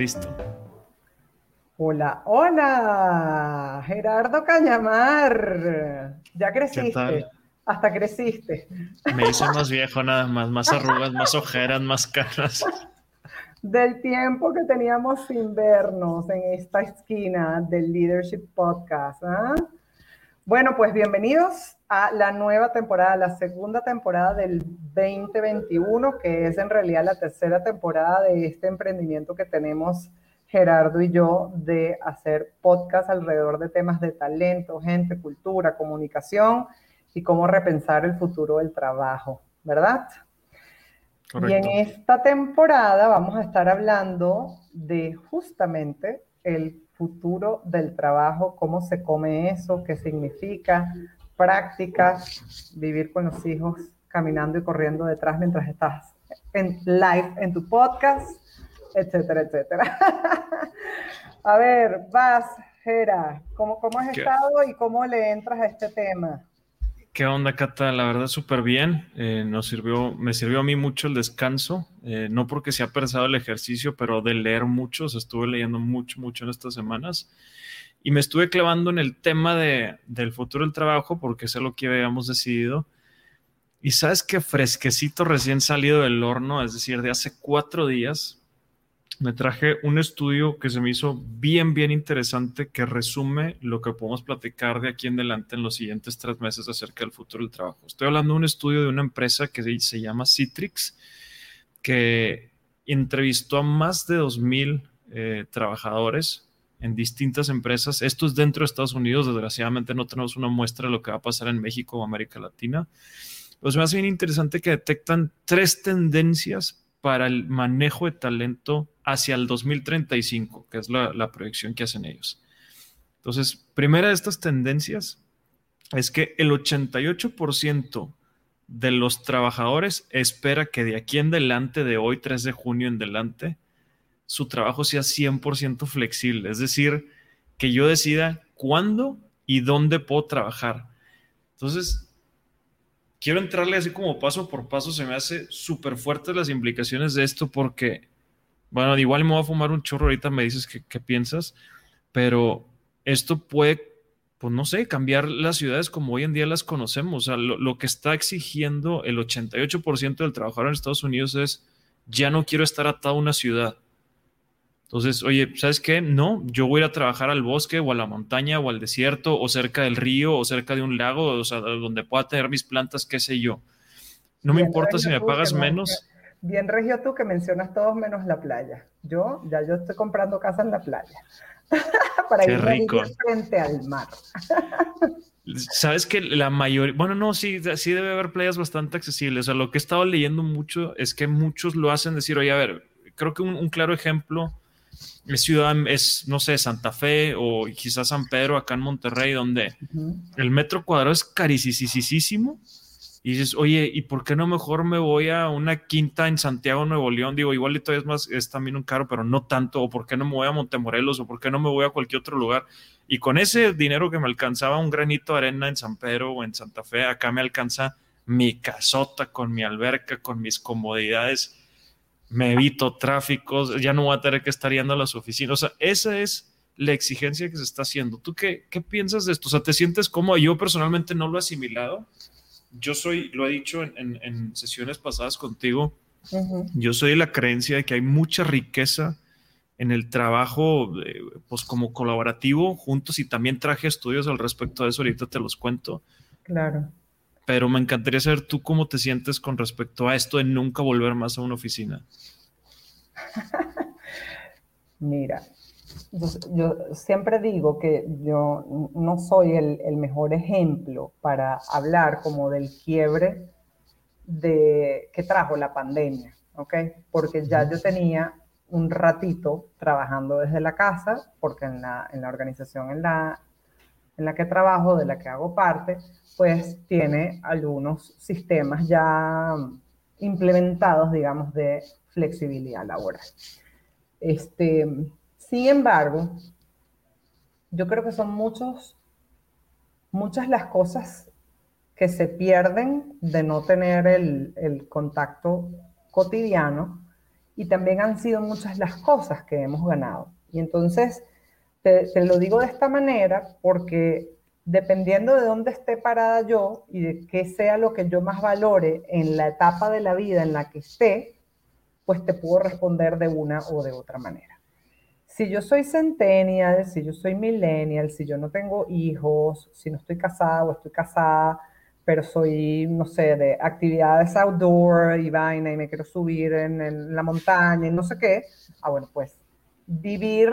Listo. Hola, hola, Gerardo Cañamar. Ya creciste. Hasta creciste. Me hice más viejo nada más, más arrugas, más ojeras, más caras. Del tiempo que teníamos sin vernos en esta esquina del Leadership Podcast. ¿ah? Bueno, pues bienvenidos a la nueva temporada, la segunda temporada del 2021, que es en realidad la tercera temporada de este emprendimiento que tenemos Gerardo y yo de hacer podcast alrededor de temas de talento, gente, cultura, comunicación y cómo repensar el futuro del trabajo, ¿verdad? Y en esta temporada vamos a estar hablando de justamente el futuro del trabajo, cómo se come eso, qué significa, prácticas, vivir con los hijos caminando y corriendo detrás mientras estás en live en tu podcast etcétera, etcétera. a ver, vas, Gera, ¿cómo, cómo has estado y cómo le entras a este tema? ¿Qué onda, Cata? La verdad, súper bien. Eh, nos sirvió, me sirvió a mí mucho el descanso, eh, no porque se ha pesado el ejercicio, pero de leer mucho. estuve leyendo mucho, mucho en estas semanas. Y me estuve clavando en el tema de, del futuro del trabajo, porque es lo que habíamos decidido. Y sabes que fresquecito recién salido del horno, es decir, de hace cuatro días, me traje un estudio que se me hizo bien, bien interesante que resume lo que podemos platicar de aquí en adelante en los siguientes tres meses acerca del futuro del trabajo. Estoy hablando de un estudio de una empresa que se llama Citrix, que entrevistó a más de 2.000 eh, trabajadores en distintas empresas. Esto es dentro de Estados Unidos. Desgraciadamente no tenemos una muestra de lo que va a pasar en México o América Latina. Pues me hace bien interesante que detectan tres tendencias para el manejo de talento hacia el 2035, que es la, proyección que hacen ellos. Entonces, primera de estas tendencias es que el 88% de los trabajadores espera que de aquí en adelante, de hoy 3 de junio en adelante, su trabajo sea 100% flexible. Es decir, que yo decida cuándo y dónde puedo trabajar. Entonces, quiero entrarle así como paso por paso. Se me hace súper fuertes las implicaciones de esto porque bueno, igual me voy a fumar un chorro ahorita, me dices qué piensas, pero esto puede, pues no sé, cambiar las ciudades como hoy en día las conocemos. O sea, lo, que está exigiendo el 88% del trabajador en Estados Unidos es, ya no quiero estar atado a una ciudad. Entonces, oye, ¿sabes qué? No, yo voy a ir a trabajar al bosque o a la montaña o al desierto o cerca del río o cerca de un lago, o sea, donde pueda tener mis plantas, qué sé yo. No me importa si me pagas menos. Bien regio tú que mencionas todos menos la playa. Yo, ya yo estoy comprando casa en la playa. para ir rico. frente al mar. Sabes que la mayoría, bueno, no, sí, sí debe haber playas bastante accesibles. O sea, lo que he estado leyendo mucho es que muchos lo hacen decir, oye, a ver, creo que un, claro ejemplo es ciudad, es, no sé, Santa Fe o quizás San Pedro acá en Monterrey, donde el metro cuadrado es carísimo y dices, oye, ¿y por qué no mejor me voy a una quinta en Santiago, Nuevo León? Digo, igual y todavía es más, es también un caro, pero no tanto. ¿O por qué no me voy a Montemorelos? ¿O por qué no me voy a cualquier otro lugar? Y con ese dinero que me alcanzaba un granito de arena en San Pedro o en Santa Fe, acá me alcanza mi casota con mi alberca, con mis comodidades. Me evito tráficos, ya no voy a tener que estar yendo a las oficinas. O sea, esa es la exigencia que se está haciendo. ¿Tú qué, qué piensas de esto? O sea, ¿te sientes como Yo personalmente no lo he asimilado yo soy, lo he dicho en, sesiones pasadas contigo, yo soy de la creencia de que hay mucha riqueza en el trabajo, pues como colaborativo juntos y también traje estudios al respecto de eso, ahorita te los cuento. Claro. Pero me encantaría saber tú cómo te sientes con respecto a esto de nunca volver más a una oficina. Mira, yo, siempre digo que yo no soy el, mejor ejemplo para hablar como del quiebre de, que trajo la pandemia, ¿ok? Porque ya yo tenía un ratito trabajando desde la casa, porque en la, en la organización en la, en la que trabajo, de la que hago parte, pues tiene algunos sistemas ya implementados, digamos, de flexibilidad laboral. Este, sin embargo, yo creo que son muchos, muchas las cosas que se pierden de no tener el, contacto cotidiano y también han sido muchas las cosas que hemos ganado. Y entonces, te, te lo digo de esta manera porque dependiendo de dónde esté parada yo y de qué sea lo que yo más valore en la etapa de la vida en la que esté, pues te puedo responder de una o de otra manera. Si yo soy centennial, si yo soy millennial, si yo no tengo hijos, si no estoy casada o estoy casada, pero soy, no sé, de actividades outdoor y vaina y me quiero subir en, la montaña y no sé qué, ah, bueno, pues vivir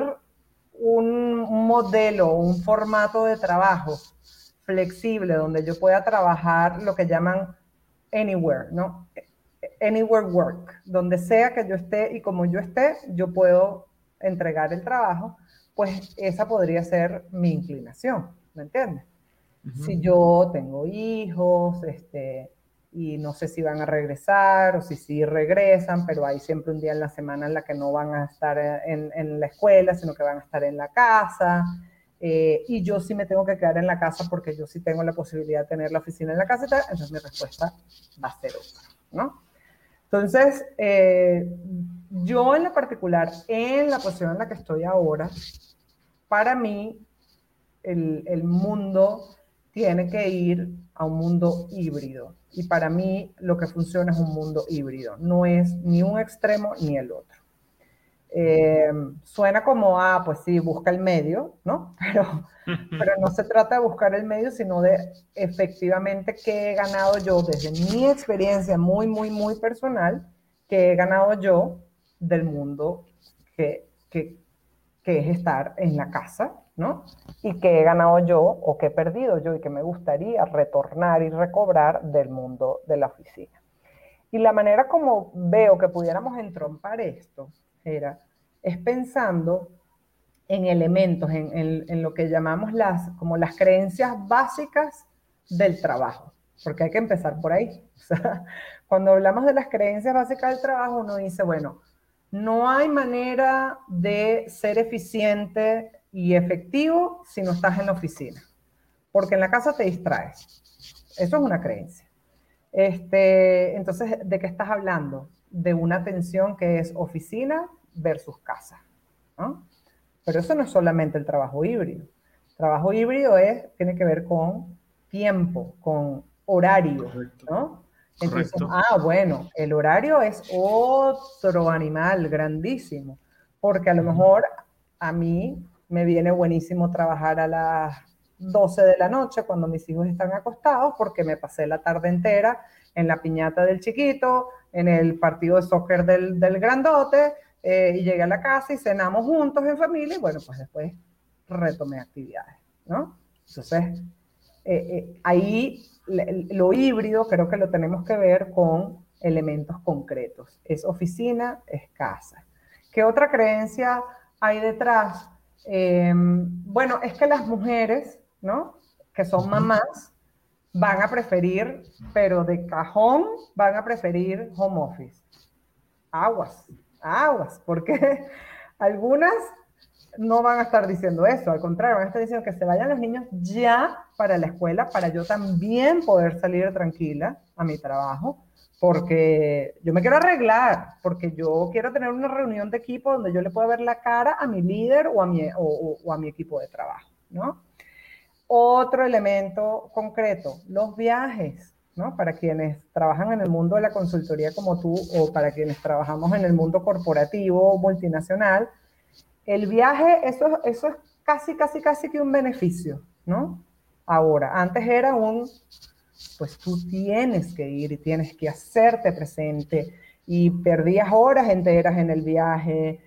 un, modelo, un formato de trabajo flexible donde yo pueda trabajar lo que llaman anywhere, ¿no? Anywhere work, donde sea que yo esté y como yo esté, yo puedo entregar el trabajo, pues esa podría ser mi inclinación, ¿me entiendes? Si yo tengo hijos, este, y no sé si van a regresar o si sí regresan, pero hay siempre un día en la semana en la que no van a estar en, en la escuela, sino que van a estar en la casa. Eh, y yo sí me tengo que quedar en la casa porque yo sí tengo la posibilidad de tener la oficina en la casa, entonces mi respuesta va a ser otra, ¿no? Entonces, eh, yo en lo particular, en la posición en la que estoy ahora, para mí, el, el mundo tiene que ir a un mundo híbrido. Y para mí lo que funciona es un mundo híbrido. No es ni un extremo ni el otro. Eh, suena como, ah, pues sí, busca el medio, ¿no? Pero, pero no se trata de buscar el medio, sino de efectivamente qué he ganado yo desde mi experiencia muy, muy, muy personal, que he ganado yo del mundo que, que, que es estar en la casa, ¿no? Y que he ganado yo o que he perdido yo y que me gustaría retornar y recobrar del mundo de la oficina. Y la manera como veo que pudiéramos entrompar esto era, es pensando en elementos, en, lo que llamamos las, como las creencias básicas del trabajo, porque hay que empezar por ahí. cuando hablamos de las creencias básicas del trabajo, uno dice, bueno, no hay manera de ser eficiente y efectivo si no estás en la oficina, porque en la casa te distraes. Eso es una creencia. Este, entonces, ¿de qué estás hablando? De una tensión que es oficina versus casa. Pero eso no es solamente el trabajo híbrido. trabajo híbrido es, tiene que ver con tiempo, con horario. ¿no? Entonces, ah, bueno, el horario es otro animal grandísimo, porque a lo mejor a mí me viene buenísimo trabajar a las 12 de la noche cuando mis hijos están acostados porque me pasé la tarde entera en la piñata del chiquito, en el partido de soccer del, del grandote, eh, y llegué a la casa y cenamos juntos en familia y bueno, pues después retomé actividades, ¿no? Entonces, eh, eh, ahí lo híbrido creo que lo tenemos que ver con elementos concretos. Es oficina, es casa. ¿Qué otra creencia hay detrás? Em, bueno, es que las mujeres, ¿no? Que son mamás, van a preferir, pero de cajón, van a preferir home office. Aguas, aguas, porque algunas no van a estar diciendo eso, al contrario, van a estar diciendo que se vayan los niños ya para la escuela, para yo también poder salir tranquila a mi trabajo, porque yo me quiero arreglar, porque yo quiero tener una reunión de equipo donde yo le pueda ver la cara a mi líder o a mi, o, a mi equipo de trabajo, ¿no? Otro elemento concreto, los viajes. ¿no? Para quienes trabajan en el mundo de la consultoría como tú o para quienes trabajamos en el mundo corporativo multinacional, el viaje, eso, eso es casi, casi, casi que un beneficio, ¿no? Ahora, antes era un, pues tú tienes que ir y tienes que hacerte presente y perdías horas enteras en el viaje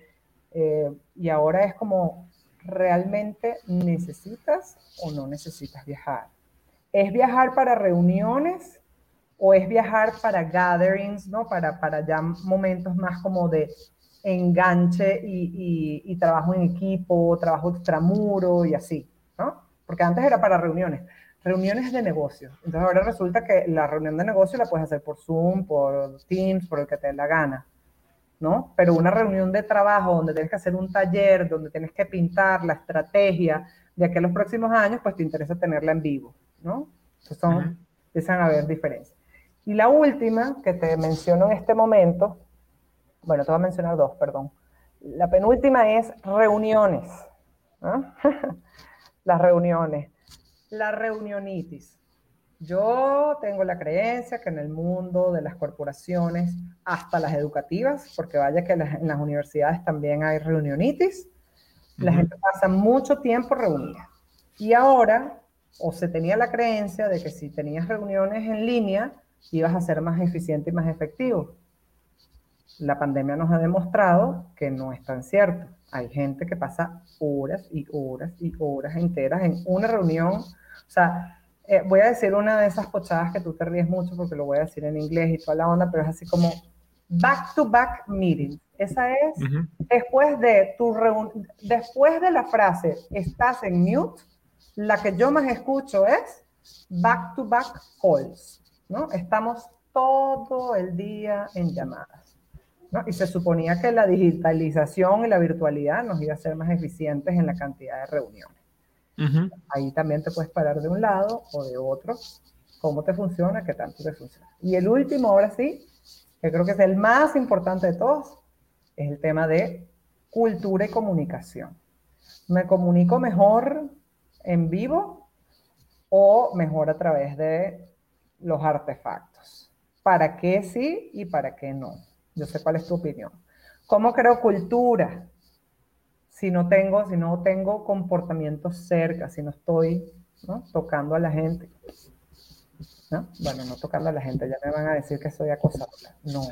eh, y ahora es como, ¿realmente necesitas o no necesitas viajar? ¿Es viajar para reuniones o es viajar para gatherings, ¿no? Para, para ya momentos más como de enganche y, trabajo en equipo, trabajo extramuro y así, ¿no? Porque antes era para reuniones, reuniones de negocio. Entonces ahora resulta que la reunión de negocio la puedes hacer por Zoom, por Teams, por el que te dé la gana, ¿no? Pero una reunión de trabajo donde tienes que hacer un taller, donde tienes que pintar la estrategia de aquí a los próximos años, pues te interesa tenerla en vivo, ¿no? Entonces son, empiezan a haber diferencias. Y la última que te menciono en este momento bueno, te voy a mencionar dos, perdón. La penúltima es reuniones. Las reuniones. La reunionitis. Yo tengo la creencia que en el mundo de las corporaciones, hasta las educativas, porque vaya que en las universidades también hay reunionitis, la gente pasa mucho tiempo reunida. Y ahora, o se tenía la creencia de que si tenías reuniones en línea, ibas a ser más eficiente y más efectivo. La pandemia nos ha demostrado que no es tan cierto. Hay gente que pasa horas y horas y horas enteras en una reunión. O sea, eh, voy a decir una de esas pochadas que tú te ríes mucho porque lo voy a decir en inglés y toda la onda, pero es así como back to back meeting. Esa es después de tu después de la frase estás en mute, la que yo más escucho es back to back calls, ¿no? Estamos todo el día en llamadas. ¿no? Y se suponía que la digitalización y la virtualidad nos iba a ser más eficientes en la cantidad de reuniones. Ahí también te puedes parar de un lado o de otro, cómo te funciona, qué tanto te funciona. Y el último, ahora sí, que creo que es el más importante de todos, es el tema de cultura y comunicación. ¿Me comunico mejor en vivo o mejor a través de los artefactos? ¿Para qué sí y para qué no? Yo sé cuál es tu opinión. ¿Cómo creo cultura? Si no tengo, si no tengo comportamientos cerca, si no estoy tocando a la gente. Bueno, no tocando a la gente, ya me van a decir que soy acosadora. No,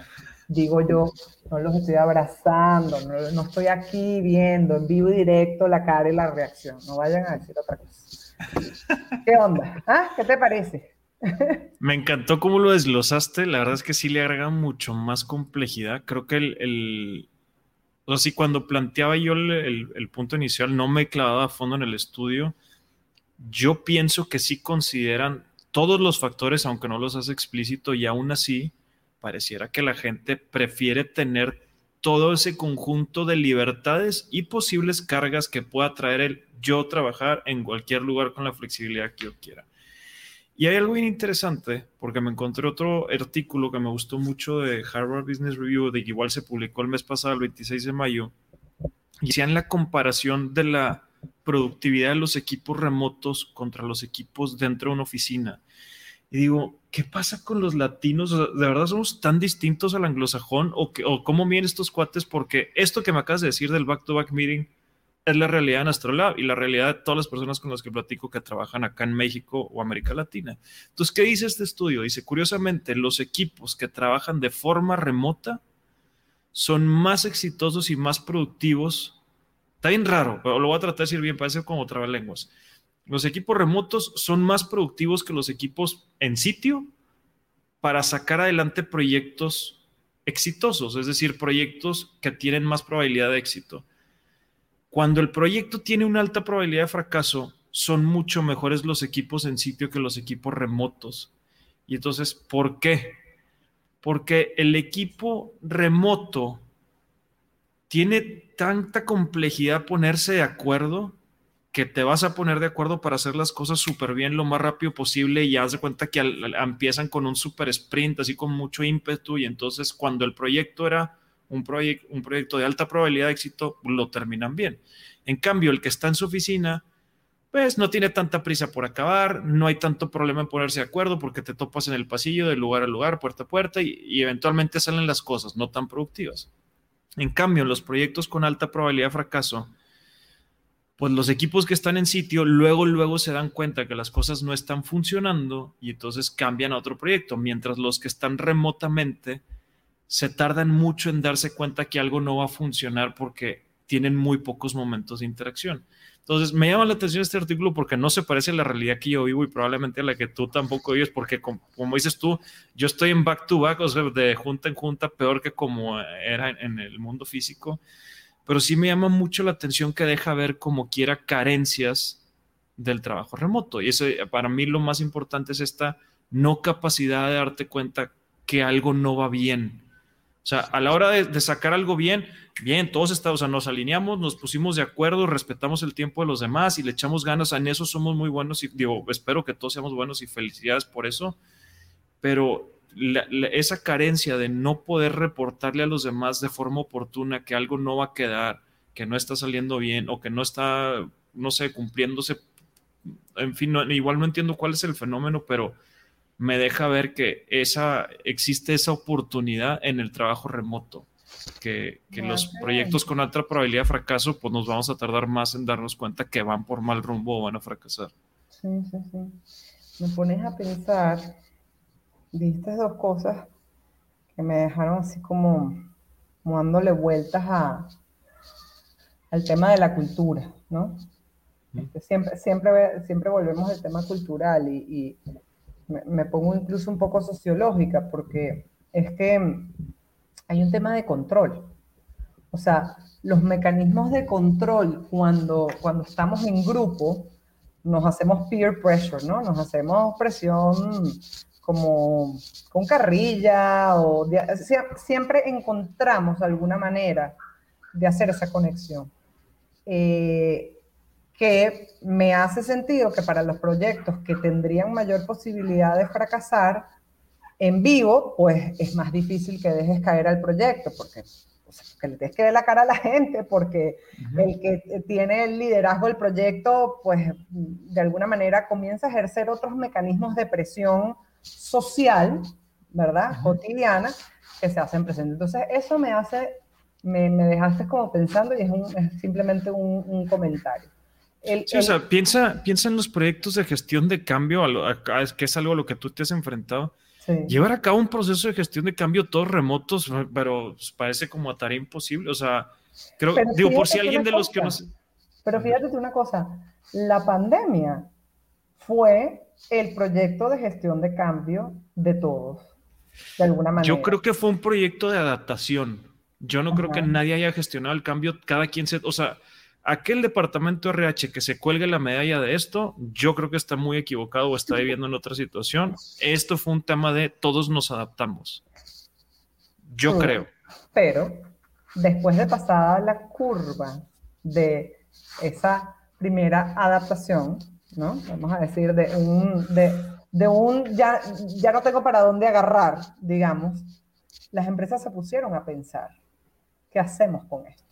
digo yo, no los estoy abrazando, no, estoy aquí viendo en vivo y directo la cara y la reacción. No vayan a decir otra cosa. ¿Qué onda? ¿Ah? ¿Qué te parece? Me encantó cómo lo desglosaste. La verdad es que sí le agrega mucho más complejidad. Creo que el o sea, sí, cuando planteaba yo el, el, punto inicial, no me clavaba a fondo en el estudio. Yo pienso que sí consideran todos los factores, aunque no los hace explícito, y aún así pareciera que la gente prefiere tener todo ese conjunto de libertades y posibles cargas que pueda traer el yo trabajar en cualquier lugar con la flexibilidad que yo quiera. Y hay algo bien interesante, porque me encontré otro artículo que me gustó mucho de Harvard Business Review, de que igual se publicó el mes pasado, el 26 de mayo, y hacían la comparación de la productividad de los equipos remotos contra los equipos dentro de una oficina. Y digo, ¿qué pasa con los latinos? ¿De verdad somos tan distintos al anglosajón? ¿O, o cómo vienen estos cuates? Porque esto que me acabas de decir del back-to-back meeting es la realidad de Astrolab y la realidad de todas las personas con las que platico que trabajan acá en México o América Latina. Entonces, ¿qué dice este estudio? Dice, curiosamente, los equipos que trabajan de forma remota son más exitosos y más productivos Está bien raro, pero lo voy a tratar de decir bien, parece como lenguas. Los equipos remotos son más productivos que los equipos en sitio para sacar adelante proyectos exitosos, es decir, proyectos que tienen más probabilidad de éxito. Cuando el proyecto tiene una alta probabilidad de fracaso, son mucho mejores los equipos en sitio que los equipos remotos. Y entonces, ¿por qué? Porque el equipo remoto tiene tanta complejidad ponerse de acuerdo que te vas a poner de acuerdo para hacer las cosas súper bien lo más rápido posible y haz de cuenta que empiezan con un super sprint, así con mucho ímpetu y entonces cuando el proyecto era un, un proyecto de alta probabilidad de éxito, lo terminan bien. En cambio, el que está en su oficina, pues no tiene tanta prisa por acabar, no hay tanto problema en ponerse de acuerdo porque te topas en el pasillo de lugar a lugar, puerta a puerta y eventualmente salen las cosas no tan productivas. En cambio, los proyectos con alta probabilidad de fracaso, pues los equipos que están en sitio luego, luego se dan cuenta que las cosas no están funcionando y entonces cambian a otro proyecto, mientras los que están remotamente se tardan mucho en darse cuenta que algo no va a funcionar porque tienen muy pocos momentos de interacción. Entonces, me llama la atención este artículo porque no se parece a la realidad que yo vivo y probablemente a la que tú tampoco vives, porque como, dices tú, yo estoy en back to back, o sea, de junta en junta, peor que como era en, el mundo físico. Pero sí me llama mucho la atención que deja ver como quiera carencias del trabajo remoto. Y eso, para mí, lo más importante es esta no capacidad de darte cuenta que algo no va bien sea, a la hora de, sacar algo bien, bien, todos estamos, o sea, nos alineamos, nos pusimos de acuerdo, respetamos el tiempo de los demás y le echamos ganas. En eso somos muy buenos y digo, espero que todos seamos buenos y felicidades por eso. Pero esa carencia de no poder reportarle a los demás de forma oportuna que algo no va a quedar, que no está saliendo bien o que no está, no sé, cumpliéndose. En fin, igual no entiendo cuál es el fenómeno, pero me deja ver que esa, existe esa oportunidad en el trabajo remoto. Que, los proyectos con alta probabilidad de fracaso, pues nos vamos a tardar más en darnos cuenta que van por mal rumbo o van a fracasar. Sí, sí, sí. Me pones a pensar Viste dos cosas que me dejaron así como, dándole vueltas a, al tema de la cultura, ¿no? Este, siempre, siempre, siempre volvemos al tema cultural y, me, pongo incluso un poco sociológica porque es que hay un tema de control. O sea, los mecanismos de control cuando, cuando estamos en grupo, nos hacemos peer pressure, ¿no? Nos hacemos presión como con carrilla o siempre encontramos alguna manera de hacer esa conexión. Eh, que me hace sentido que para los proyectos que tendrían mayor posibilidad de fracasar en vivo, pues es más difícil que dejes caer al proyecto, porque, le tienes que ver la cara a la gente, porque el que tiene el liderazgo del proyecto, pues de alguna manera comienza a ejercer otros mecanismos de presión social, ¿verdad? Cotidiana, que se hacen presentes. Entonces, eso me hace, me, dejaste como pensando y es, simplemente un, comentario. Sí, o sea, piensa, piensa en los proyectos de gestión de cambio, que es algo a lo que tú te has enfrentado. Llevar a cabo un proceso de gestión de cambio todos remotos, pero parece como a tarea imposible. O sea, creo, digo, por si alguien de los que nos... Pero fíjate una cosa, la pandemia fue el proyecto de gestión de cambio de todos, de alguna manera. Yo creo que fue un proyecto de adaptación. Yo no creo que nadie haya gestionado el cambio, cada quien se, o sea, aquel departamento RH que se cuelgue la medalla de esto, yo creo que está muy equivocado o está viviendo en otra situación. Esto fue un tema de todos nos adaptamos. Yo creo. Pero después de pasada la curva de esa primera adaptación, ¿no? Vamos a decir, de un, de, un ya, ya no tengo para dónde agarrar, digamos, las empresas se pusieron a pensar, ¿qué hacemos con esto?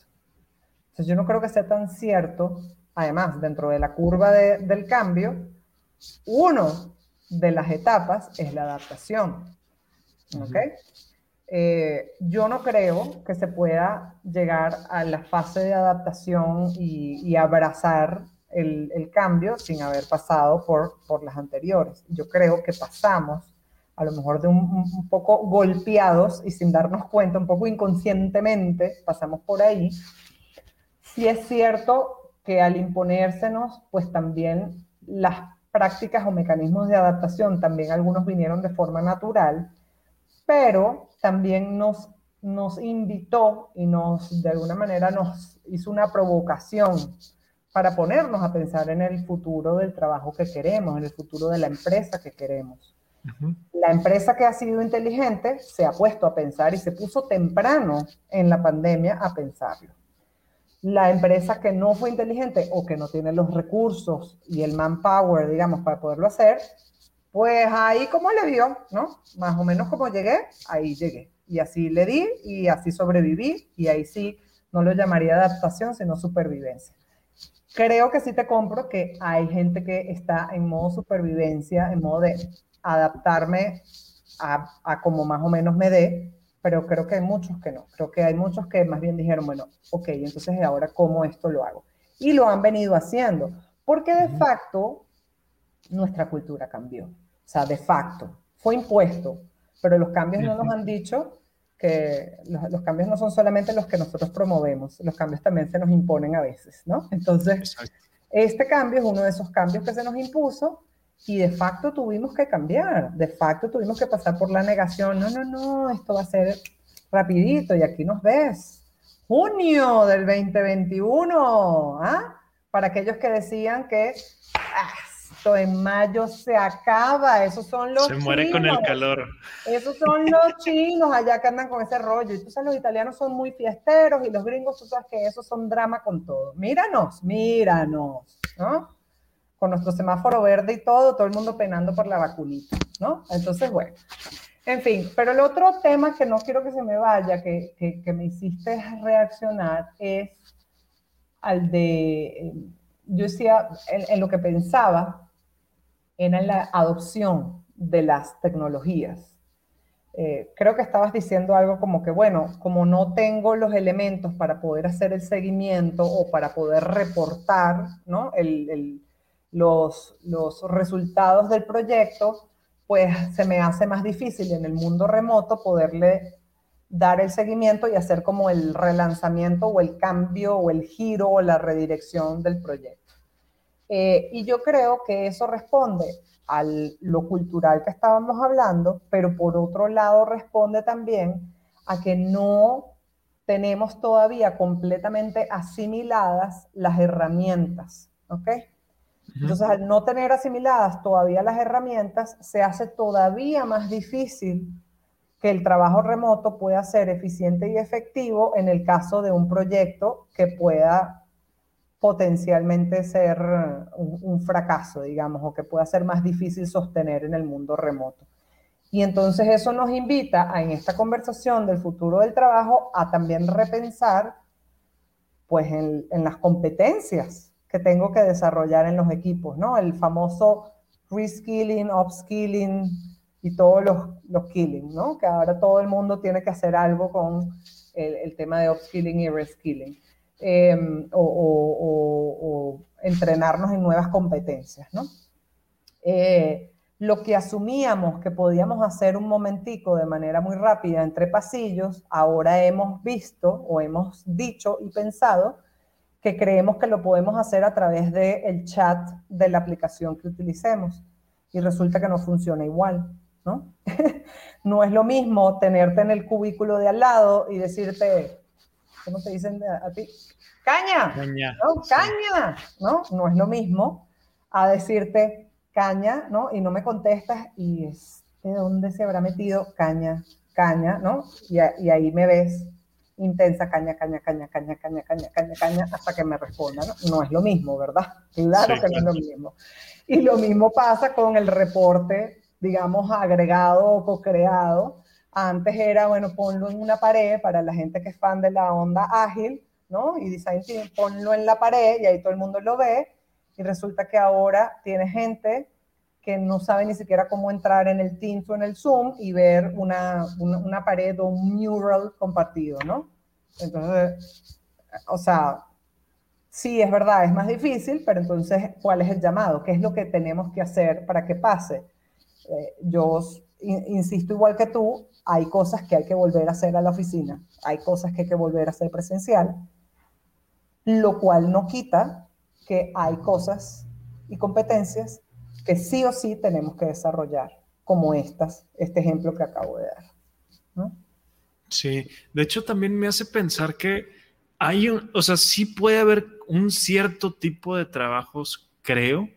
Entonces yo no creo que sea tan cierto, además, dentro de la curva del cambio, uno de las etapas es la adaptación. ¿Ok? Eh, yo no creo que se pueda llegar a la fase de adaptación y, y abrazar el, cambio sin haber pasado por, por las anteriores. Yo creo que pasamos a lo mejor de un, poco golpeados y sin darnos cuenta, un poco inconscientemente, pasamos por ahí. Sí es cierto que al imponérsenos, pues también las prácticas o mecanismos de adaptación, también algunos vinieron de forma natural, pero también nos, nos invitó y nos, de alguna manera, nos hizo una provocación para ponernos a pensar en el futuro del trabajo que queremos, en el futuro de la empresa que queremos. La empresa que ha sido inteligente se ha puesto a pensar y se puso temprano en la pandemia a pensarlo. La empresa que no fue inteligente o que no tiene los recursos y el manpower, digamos, para poderlo hacer, pues ahí como le dio, ¿no? Más o menos como llegué, ahí llegué. Y así le di y así sobreviví y ahí sí no lo llamaría adaptación, sino supervivencia creo que sí te compro que hay gente que está en modo supervivencia, en modo de adaptarme a, como más o menos me dé, pero creo que hay muchos que no. Creo que hay muchos que más bien dijeron, bueno, ok, entonces ahora cómo esto lo hago. Y lo han venido haciendo, porque de facto nuestra cultura cambió. O sea, de facto, fue impuesto, pero los cambios no nos han dicho que los, cambios no son solamente los que nosotros promovemos, los cambios también se nos imponen a veces, ¿no? Entonces, este cambio es uno de esos cambios que se nos impuso y de facto tuvimos que cambiar, de facto tuvimos que pasar por la negación, no, no, no, esto va a ser rapidito y aquí nos ves. Junio del 2021, ¿ah? Para aquellos que decían que ah, en mayo se acaba. Esos son los. Se muere con el calor. Esos son los chinos allá que andan con ese rollo. Y tú sabes, los italianos son muy fiesteros y los gringos, tú sabes que esos son drama con todo. Míranos, míranos, ¿no? Con nuestro semáforo verde y todo, todo el mundo penando por la vacunita, ¿no? Entonces, bueno. En fin, pero el otro tema que no quiero que se me vaya, que, que, me hiciste reaccionar, es al de, eh, yo decía, en, lo que pensaba, era en la adopción de las tecnologías. Eh, creo que estabas diciendo algo como que, bueno, como no tengo los elementos para poder hacer el seguimiento o para poder reportar ¿no? Los, resultados del proyecto, pues se me hace más difícil en el mundo remoto poderle dar el seguimiento y hacer como el relanzamiento o el cambio o el giro o la redirección del proyecto. Eh, y yo creo que eso responde a lo cultural que estábamos hablando, pero por otro lado responde también a que no tenemos todavía completamente asimiladas las herramientas, ¿ok? Entonces, al no tener asimiladas todavía las herramientas, se hace todavía más difícil que el trabajo remoto pueda ser eficiente y efectivo en el caso de un proyecto que pueda potencialmente ser un, fracaso, digamos, o que pueda ser más difícil sostener en el mundo remoto. Y entonces eso nos invita a, en esta conversación del futuro del trabajo a también repensar pues en, en las competencias que tengo que desarrollar en los equipos, ¿no? El famoso reskilling, upskilling y todos los, los killing, ¿no? Que ahora todo el mundo tiene que hacer algo con el, tema de upskilling y reskilling. Em, o, entrenarnos en nuevas competencias, ¿no? Eh, lo que asumíamos que podíamos hacer un momentico de manera muy rápida entre pasillos, ahora hemos visto o hemos dicho y pensado que creemos que lo podemos hacer a través del el chat de la aplicación que utilicemos. Y resulta que no funciona igual, ¿no? no es lo mismo tenerte en el cubículo de al lado y decirte, ¿cómo te dicen a, ti? ¡Caña! Caña. ¿no? ¡Caña! ¿no? No es lo mismo a decirte caña, ¿no? Y no me contestas y es, ¿de dónde se habrá metido caña? Caña, ¿no? Y, y ahí me ves intensa, caña, caña, caña, caña, caña, caña, caña, caña, hasta que me responda. No, es lo mismo, ¿verdad? Claro que no es lo mismo. Y lo mismo pasa con el reporte, digamos, agregado o co-creado. Antes era, bueno, ponlo en una pared para la gente que es fan de la onda ágil, ¿no? Y design team, ponlo en la pared y ahí todo el mundo lo ve. Y resulta que ahora tiene gente que no sabe ni siquiera cómo entrar en el Teams o en el Zoom y ver una, una, pared o un mural compartido, ¿no? Entonces, o sea, sí es verdad, es más difícil, pero entonces, ¿cuál es el llamado? ¿Qué es lo que tenemos que hacer para que pase? Eh, yo insisto igual que tú, hay cosas que hay que volver a hacer a la oficina, hay cosas que hay que volver a hacer presencial, lo cual no quita que hay cosas y competencias que sí o sí tenemos que desarrollar, como estas, este ejemplo que acabo de dar. Sí, de hecho también me hace pensar que hay un, o sea, sí puede haber un cierto tipo de trabajos, creo,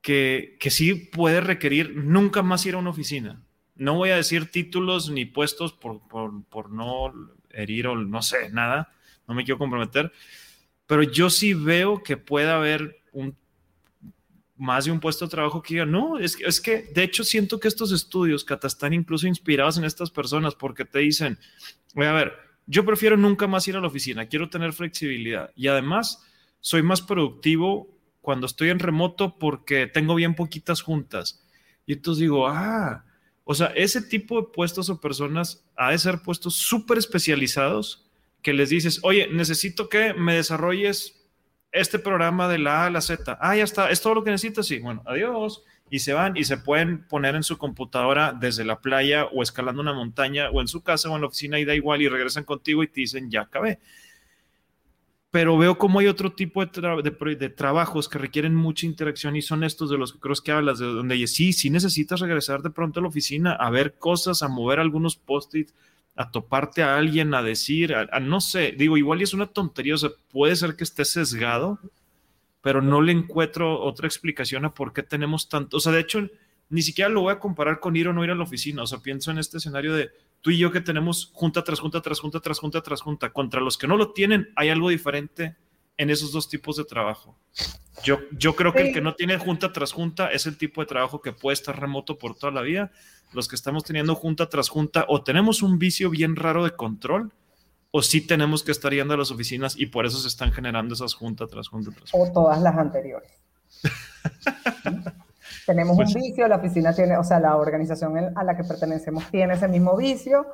que, que sí puede requerir nunca más ir a una oficina. No voy a decir títulos ni puestos por, por, por no herir o no sé, nada, no me quiero comprometer, pero yo sí veo que puede haber un más de un puesto de trabajo que diga, no, es es que de hecho siento que estos estudios, Cata, están incluso inspirados en estas personas porque te dicen, a ver, yo prefiero nunca más ir a la oficina, quiero tener flexibilidad y además soy más productivo cuando estoy en remoto porque tengo bien poquitas juntas. Y entonces digo, ah, o sea, ese tipo de puestos o personas ha de ser puestos súper especializados que les dices, oye, necesito que me desarrolles este programa de la A a la Z. Ah, ya está, es todo lo que necesitas. Sí, bueno, adiós. Y se van y se pueden poner en su computadora desde la playa o escalando una montaña o en su casa o en la oficina y da igual y regresan contigo y te dicen, ya acabé. Pero veo como hay otro tipo de, de, trabajos que requieren mucha interacción y son estos de los que creo que hablas, de donde sí, sí necesitas regresar de pronto a la oficina a ver cosas, a mover algunos post-its, a toparte a alguien, a decir, a, no sé, digo, igual es una tontería, o sea, puede ser que esté sesgado, pero no le encuentro otra explicación a por qué tenemos tanto, o sea, de hecho, ni siquiera lo voy a comparar con ir o no ir a la oficina, o sea, pienso en este escenario de tú y yo que tenemos junta tras junta, tras junta, tras junta, tras junta, contra los que no lo tienen, hay algo diferente en esos dos tipos de trabajo. Yo, yo creo que el que no tiene junta tras junta es el tipo de trabajo que puede estar remoto por toda la vida los que estamos teniendo junta tras junta, o tenemos un vicio bien raro de control, o sí tenemos que estar yendo a las oficinas y por eso se están generando esas junta tras junta tras junta. O todas las anteriores. tenemos un pues vicio, la oficina tiene, o sea, la organización a la que pertenecemos tiene ese mismo vicio,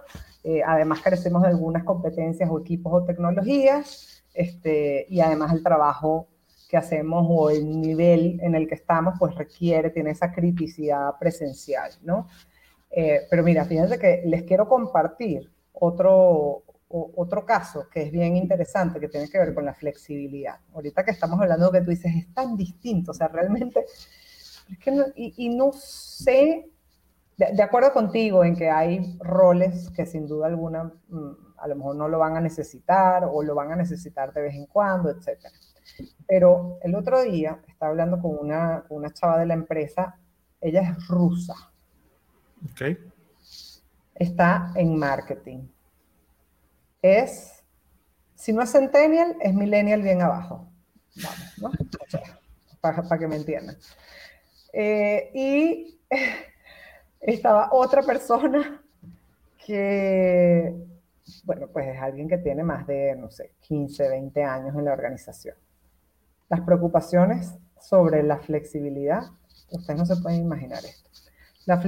eh, además carecemos de algunas competencias o equipos o tecnologías, este, y además el trabajo que hacemos o el nivel en el que estamos, pues requiere, tiene esa criticidad presencial, ¿no? Eh, pero mira, fíjense que les quiero compartir otro, otro caso que es bien interesante, que tiene que ver con la flexibilidad. Ahorita que estamos hablando que tú dices, es tan distinto, o sea, realmente, es que y, no sé, de, acuerdo contigo en que hay roles que sin duda alguna mm, a lo mejor no lo van a necesitar o lo van a necesitar de vez en cuando, etc. Pero el otro día estaba hablando con una, con una chava de la empresa, ella es rusa. Ok. Está en marketing es, si no es centennial, es millennial bien abajo. Vamos, ¿no? para, que me entiendan. Eh, y estaba otra persona que, bueno, pues es alguien que tiene más de, no sé, 15, 20 años en la organización. Las preocupaciones sobre la flexibilidad, ustedes no se pueden imaginar esto. La,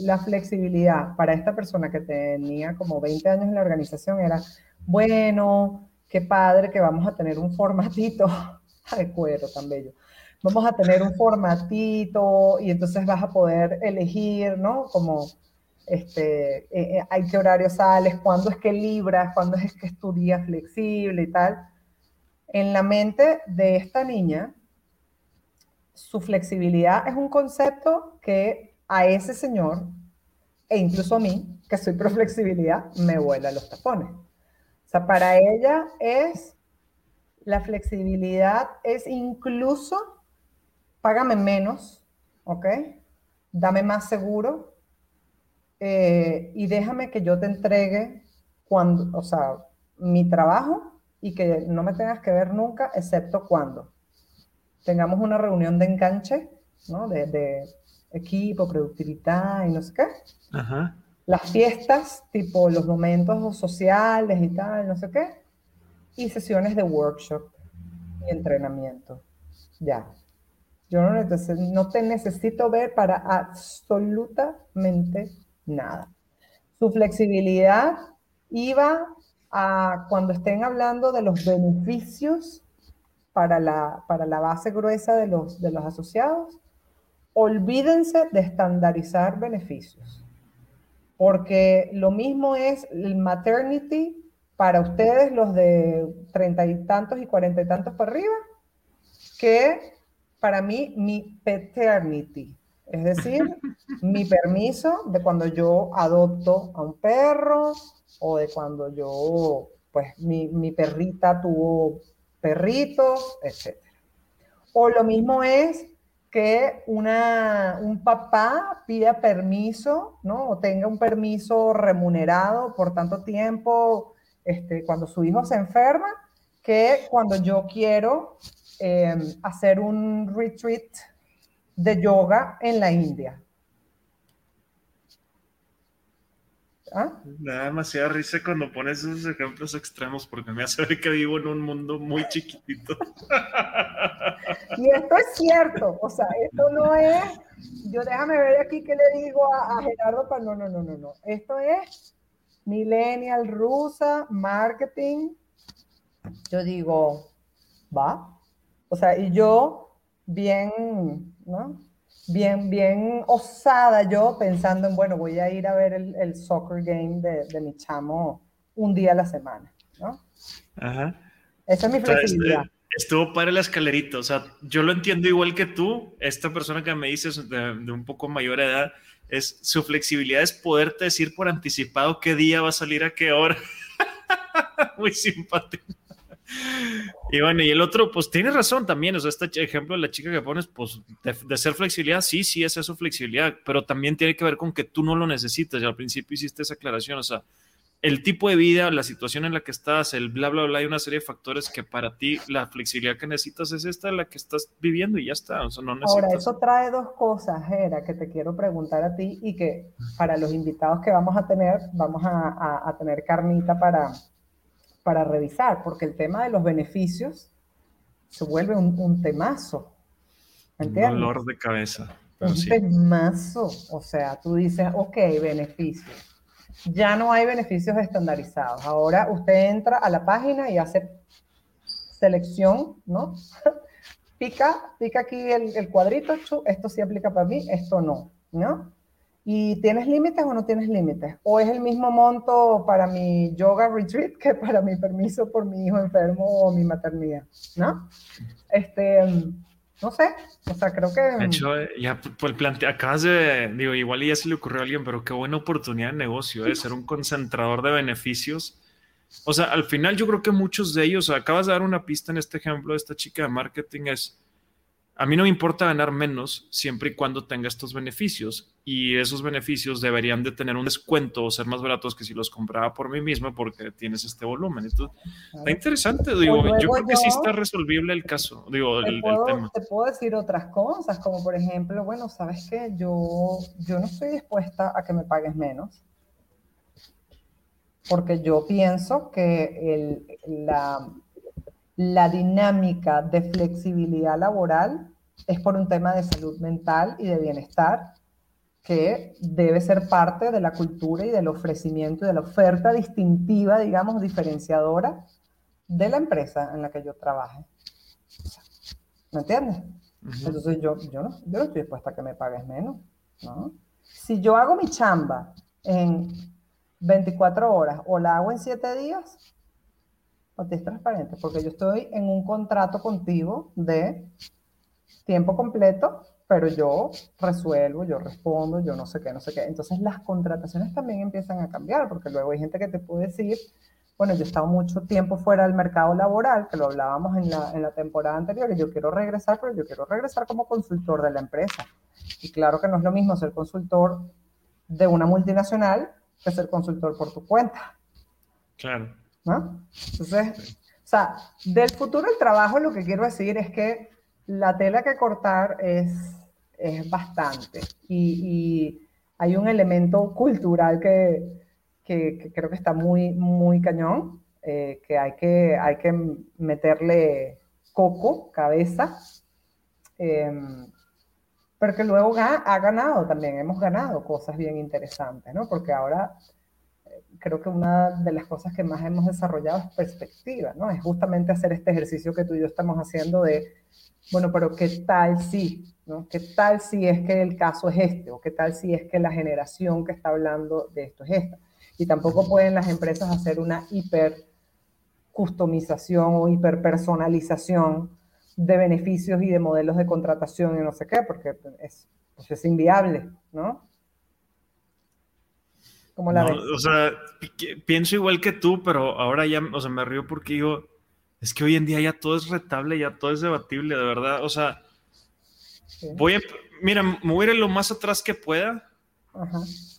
la flexibilidad para esta persona que tenía como 20 años en la organización era, bueno, qué padre que vamos a tener un formatito, ay, cuero tan bello, vamos a tener un formatito y entonces vas a poder elegir, ¿no? Como, este, eh, eh, hay qué horario sales, cuándo es que libras, cuándo es que estudias flexible y tal. En la mente de esta niña, su flexibilidad es un concepto que a ese señor, e incluso a mí, que soy pro flexibilidad, me vuela los tapones. O sea, para ella es, la flexibilidad es incluso, págame menos, ¿ok? Dame más seguro eh, y déjame que yo te entregue cuando, o sea, mi trabajo y que no me tengas que ver nunca, excepto cuando tengamos una reunión de enganche, ¿no? De, de equipo, productividad y no sé qué. Las fiestas, tipo los momentos sociales y tal, no sé qué. Y sesiones de workshop y entrenamiento. Ya. Yo no, no te necesito ver para absolutamente nada. Su flexibilidad iba a cuando estén hablando de los beneficios para la, para la base gruesa de los, de los asociados, olvídense de estandarizar beneficios, porque lo mismo es el maternity para ustedes, los de treinta y tantos y cuarenta y tantos para arriba, que para mí mi paternity, es decir, mi permiso de cuando yo adopto a un perro o de cuando yo, pues mi, mi perrita tuvo perritos, etc. O lo mismo es que una, un papá pida permiso, ¿no? O tenga un permiso remunerado por tanto tiempo este, cuando su hijo se enferma, que cuando yo quiero em, hacer un retreat de yoga en la India. ¿Ah? Me da demasiada risa cuando pones esos ejemplos extremos porque me hace ver que vivo en un mundo muy chiquitito. Y esto es cierto, o sea, esto no es, yo déjame ver aquí qué le digo a, Gerardo, para no, no, no, no, no, esto es millennial rusa, marketing, yo digo, va, o sea, y yo bien, ¿no? bien, bien osada yo pensando en, bueno, voy a ir a ver el, soccer game de, mi chamo un día a la semana, ¿no? Ajá. Esa es mi flexibilidad. Estuvo para la escalerita, o sea, yo lo entiendo igual que tú, esta persona que me dices de, de un poco mayor edad, es su flexibilidad es poderte decir por anticipado qué día va a salir a qué hora. Muy simpático. Y bueno, y el otro, pues tiene razón también, o sea, este ejemplo de la chica que pones, pues de, ser flexibilidad, sí, sí, es eso flexibilidad, pero también tiene que ver con que tú no lo necesitas, y al principio hiciste esa aclaración, o sea, el tipo de vida, la situación en la que estás, el bla, bla, bla, hay una serie de factores que para ti la flexibilidad que necesitas es esta, la que estás viviendo y ya está. O sea, no necesitas... Ahora, eso trae dos cosas, Gera, que te quiero preguntar a ti y que para los invitados que vamos a tener, vamos a, a, tener carnita para, para revisar, porque el tema de los beneficios se vuelve un, un temazo. ¿Entiendes? Un dolor de cabeza. Un temazo. O sea, tú dices, ok, beneficios ya no hay beneficios estandarizados. Ahora usted entra a la página y hace selección, ¿no? pica, pica aquí el, cuadrito, esto sí aplica para mí, esto no, ¿no? ¿Y tienes límites o no tienes límites? ¿O es el mismo monto para mi yoga retreat que para mi permiso por mi hijo enfermo o mi maternidad? ¿No? Este, no sé, o sea, creo que... De hecho, ya pues, plante acabas de, digo, igual ya se le ocurrió a alguien, pero qué buena oportunidad de negocio, ¿eh? ser un concentrador de beneficios. O sea, al final yo creo que muchos de ellos, acabas de dar una pista en este ejemplo de esta chica de marketing, es a mí no me importa ganar menos siempre y cuando tenga estos beneficios y esos beneficios deberían de tener un descuento o ser más baratos que si los compraba por mí mismo porque tienes este volumen. Entonces, está interesante, digo, yo creo que sí está resolvible el caso, digo, el, tema. Te puedo decir otras cosas, como por ejemplo, bueno, ¿sabes qué? Yo, yo no estoy dispuesta a que me pagues menos porque yo pienso que el, la, la dinámica de flexibilidad laboral es por un tema de salud mental y de bienestar que debe ser parte de la cultura y del ofrecimiento y de la oferta distintiva, digamos, diferenciadora de la empresa en la que yo trabaje. ¿Me entiendes? Entonces yo, yo, no, yo no estoy dispuesta a que me pagues menos. ¿no? Si yo hago mi chamba en 24 horas o la hago en 7 días, es transparente, porque yo estoy en un contrato contigo de tiempo completo, pero yo resuelvo, yo respondo, yo no sé qué, no sé qué. Entonces las contrataciones también empiezan a cambiar, porque luego hay gente que te puede decir, bueno, yo he estado mucho tiempo fuera del mercado laboral, que lo hablábamos en la, en la temporada anterior, y yo quiero regresar, pero yo quiero regresar como consultor de la empresa. Y claro que no es lo mismo ser consultor de una multinacional que ser consultor por tu cuenta. Claro. Entonces, o sea, del futuro del trabajo lo que quiero decir es que la tela que cortar es, es bastante y, hay un elemento cultural que, que, creo que está muy, muy cañón, eh, que, hay que hay que meterle coco, cabeza, em, pero que luego ha ganado también, hemos ganado cosas bien interesantes, ¿no? Porque ahora creo que una de las cosas que más hemos desarrollado es perspectiva, ¿no? Es justamente hacer este ejercicio que tú y yo estamos haciendo de, bueno, pero ¿qué tal si, ¿no? ¿Qué tal si es que el caso es este? ¿O qué tal si es que la generación que está hablando de esto es esta? Y tampoco pueden las empresas hacer una hiper customización o hiperpersonalización de beneficios y de modelos de contratación y no sé qué, porque es, pues es inviable, ¿no? O sea, pienso igual que tú, pero ahora ya, o sea, me río porque digo, es que hoy en día ya todo es retable, ya todo es debatible, de verdad. O sea, voy a, mira, me voy a ir lo más atrás que pueda.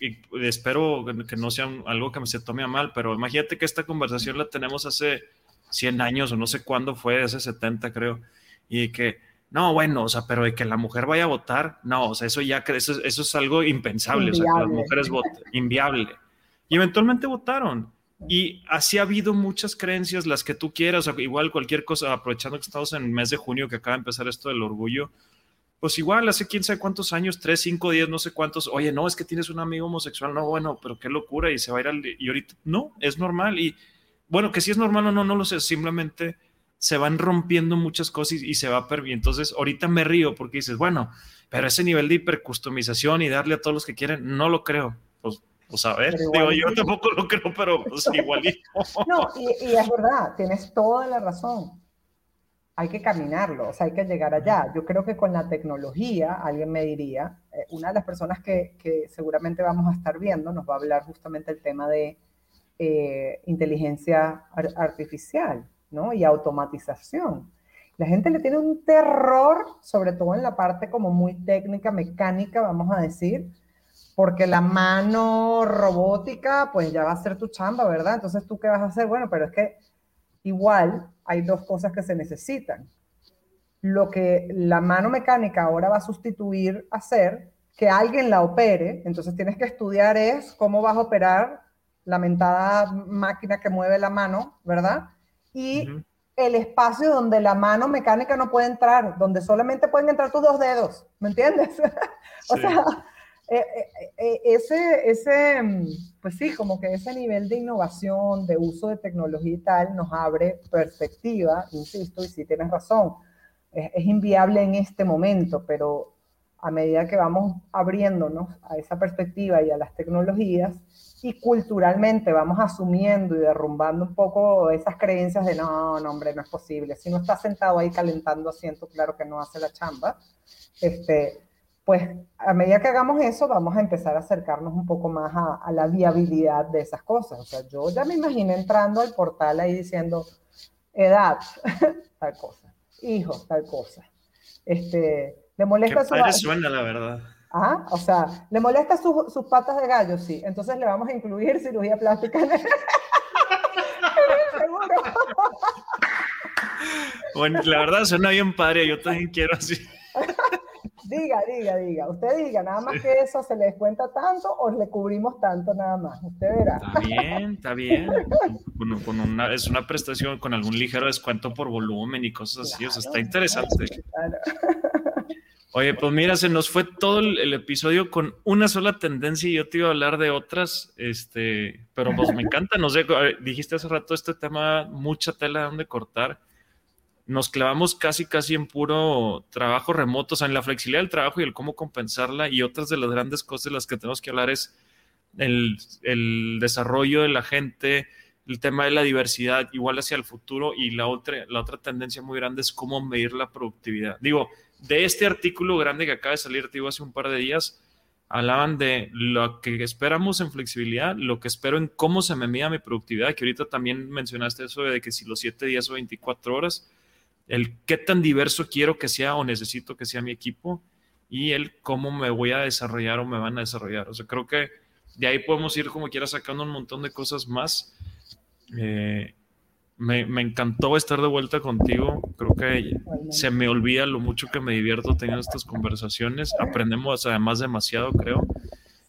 Y espero que no sea algo que me se tome a mal, pero imagínate que esta conversación la tenemos hace 100 años o no sé cuándo fue, hace 70 creo, y que no, bueno, o sea, pero de que la mujer vaya a votar, no, o sea, eso ya, eso, eso es algo impensable, o sea, que las mujeres voten, inviable. Y eventualmente votaron. Y así ha habido muchas creencias, las que tú quieras, o igual cualquier cosa, aprovechando que estamos en el mes de junio que acaba de empezar esto del orgullo, pues igual hace quién sabe cuántos años, tres, cinco, diez, no sé cuántos, oye, no, es que tienes un amigo homosexual, no, bueno, pero qué locura, y se va a ir al... Y ahorita, no, es normal, y bueno, que si es normal o no, no lo sé, simplemente se van rompiendo muchas cosas y, se va perder. Entonces, ahorita me río porque dices, bueno, pero ese nivel de hipercustomización y darle a todos los que quieren, no lo creo. Pues, pues a ver, digo, yo tampoco lo creo, pero pues igualito. no, y, es verdad, tienes toda la razón. Hay que caminarlo, o sea, hay que llegar allá. Yo creo que con la tecnología, alguien me diría, eh, una de las personas que, que, seguramente vamos a estar viendo nos va a hablar justamente el tema de eh, inteligencia artificial ¿no? Y automatización. La gente le tiene un terror, sobre todo en la parte como muy técnica, mecánica, vamos a decir, porque la mano robótica pues ya va a ser tu chamba, ¿verdad? Entonces tú qué vas a hacer? Bueno, pero es que igual hay dos cosas que se necesitan. Lo que la mano mecánica ahora va a sustituir hacer, que alguien la opere, entonces tienes que estudiar es cómo vas a operar la mentada máquina que mueve la mano, ¿verdad? Y el espacio donde la mano mecánica no puede entrar, donde solamente pueden entrar tus dos dedos, ¿me entiendes? o sea, eh, eh, eh, ese, ese, mm, pues sí, como que ese nivel de innovación, de uso de tecnología y tal, nos abre perspectiva, insisto, y sí tienes razón, es, es inviable en este momento, pero a medida que vamos abriéndonos a esa perspectiva y a las tecnologías, y culturalmente vamos asumiendo y derrumbando un poco esas creencias de no, no, hombre, no es posible. Si no está sentado ahí calentando asiento, claro que no hace la chamba. Este, pues a medida que hagamos eso, vamos a empezar a acercarnos un poco más a, la viabilidad de esas cosas. O sea, yo ya me imaginé entrando al portal ahí diciendo edad, tal cosa, hijo, tal cosa. Este, le molesta Qué su... suena, la verdad. Ajá, o sea, le molesta sus patas de gallo, sí. Entonces le vamos a incluir cirugía plástica en el, seguro. Bueno, la verdad suena bien padre, yo también quiero así. Diga, diga, diga. Usted diga, nada más que eso se le descuenta tanto o le cubrimos tanto nada más. Usted verá. Está bien, está bien. Con, una, es una prestación con algún ligero descuento por volumen y cosas así. o sea, está interesante. Claro. Oye, pues mira, se nos fue todo el, episodio con una sola tendencia y yo te iba a hablar de otras, este, pero pues me encanta, no sé, dijiste hace rato este tema, mucha tela de donde cortar nos clavamos casi, casi en puro trabajo remoto, o sea, en la flexibilidad del trabajo y el cómo compensarla. Y otras de las grandes cosas de las que tenemos que hablar es el, desarrollo de la gente, el tema de la diversidad, igual hacia el futuro. Y la otra, la otra tendencia muy grande es cómo medir la productividad. Digo, de este artículo grande que acaba de salir, digo, hace un par de días, hablaban de lo que esperamos en flexibilidad, lo que espero en cómo se me mida mi productividad, que ahorita también mencionaste eso de que si los 7 días o 24 horas, el qué tan diverso quiero que sea o necesito que sea mi equipo y el cómo me voy a desarrollar o me van a desarrollar. O sea, creo que de ahí podemos ir como quiera sacando un montón de cosas más. Eh, me, encantó estar de vuelta contigo. Creo que se me olvida lo mucho que me divierto teniendo estas conversaciones. Aprendemos además demasiado, creo.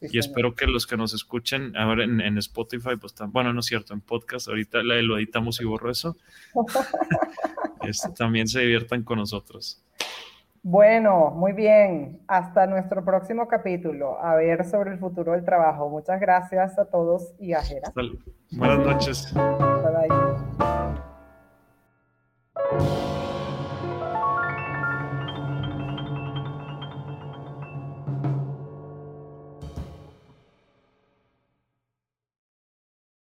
y espero que los que nos escuchen ahora en, en Spotify, pues, bueno, no es cierto, en podcast, ahorita lo editamos y borro eso. también se diviertan con nosotros. Bueno, muy bien. Hasta nuestro próximo capítulo. A ver sobre el futuro del trabajo. Muchas gracias a todos y a Jera. Buenas noches. Bye bye.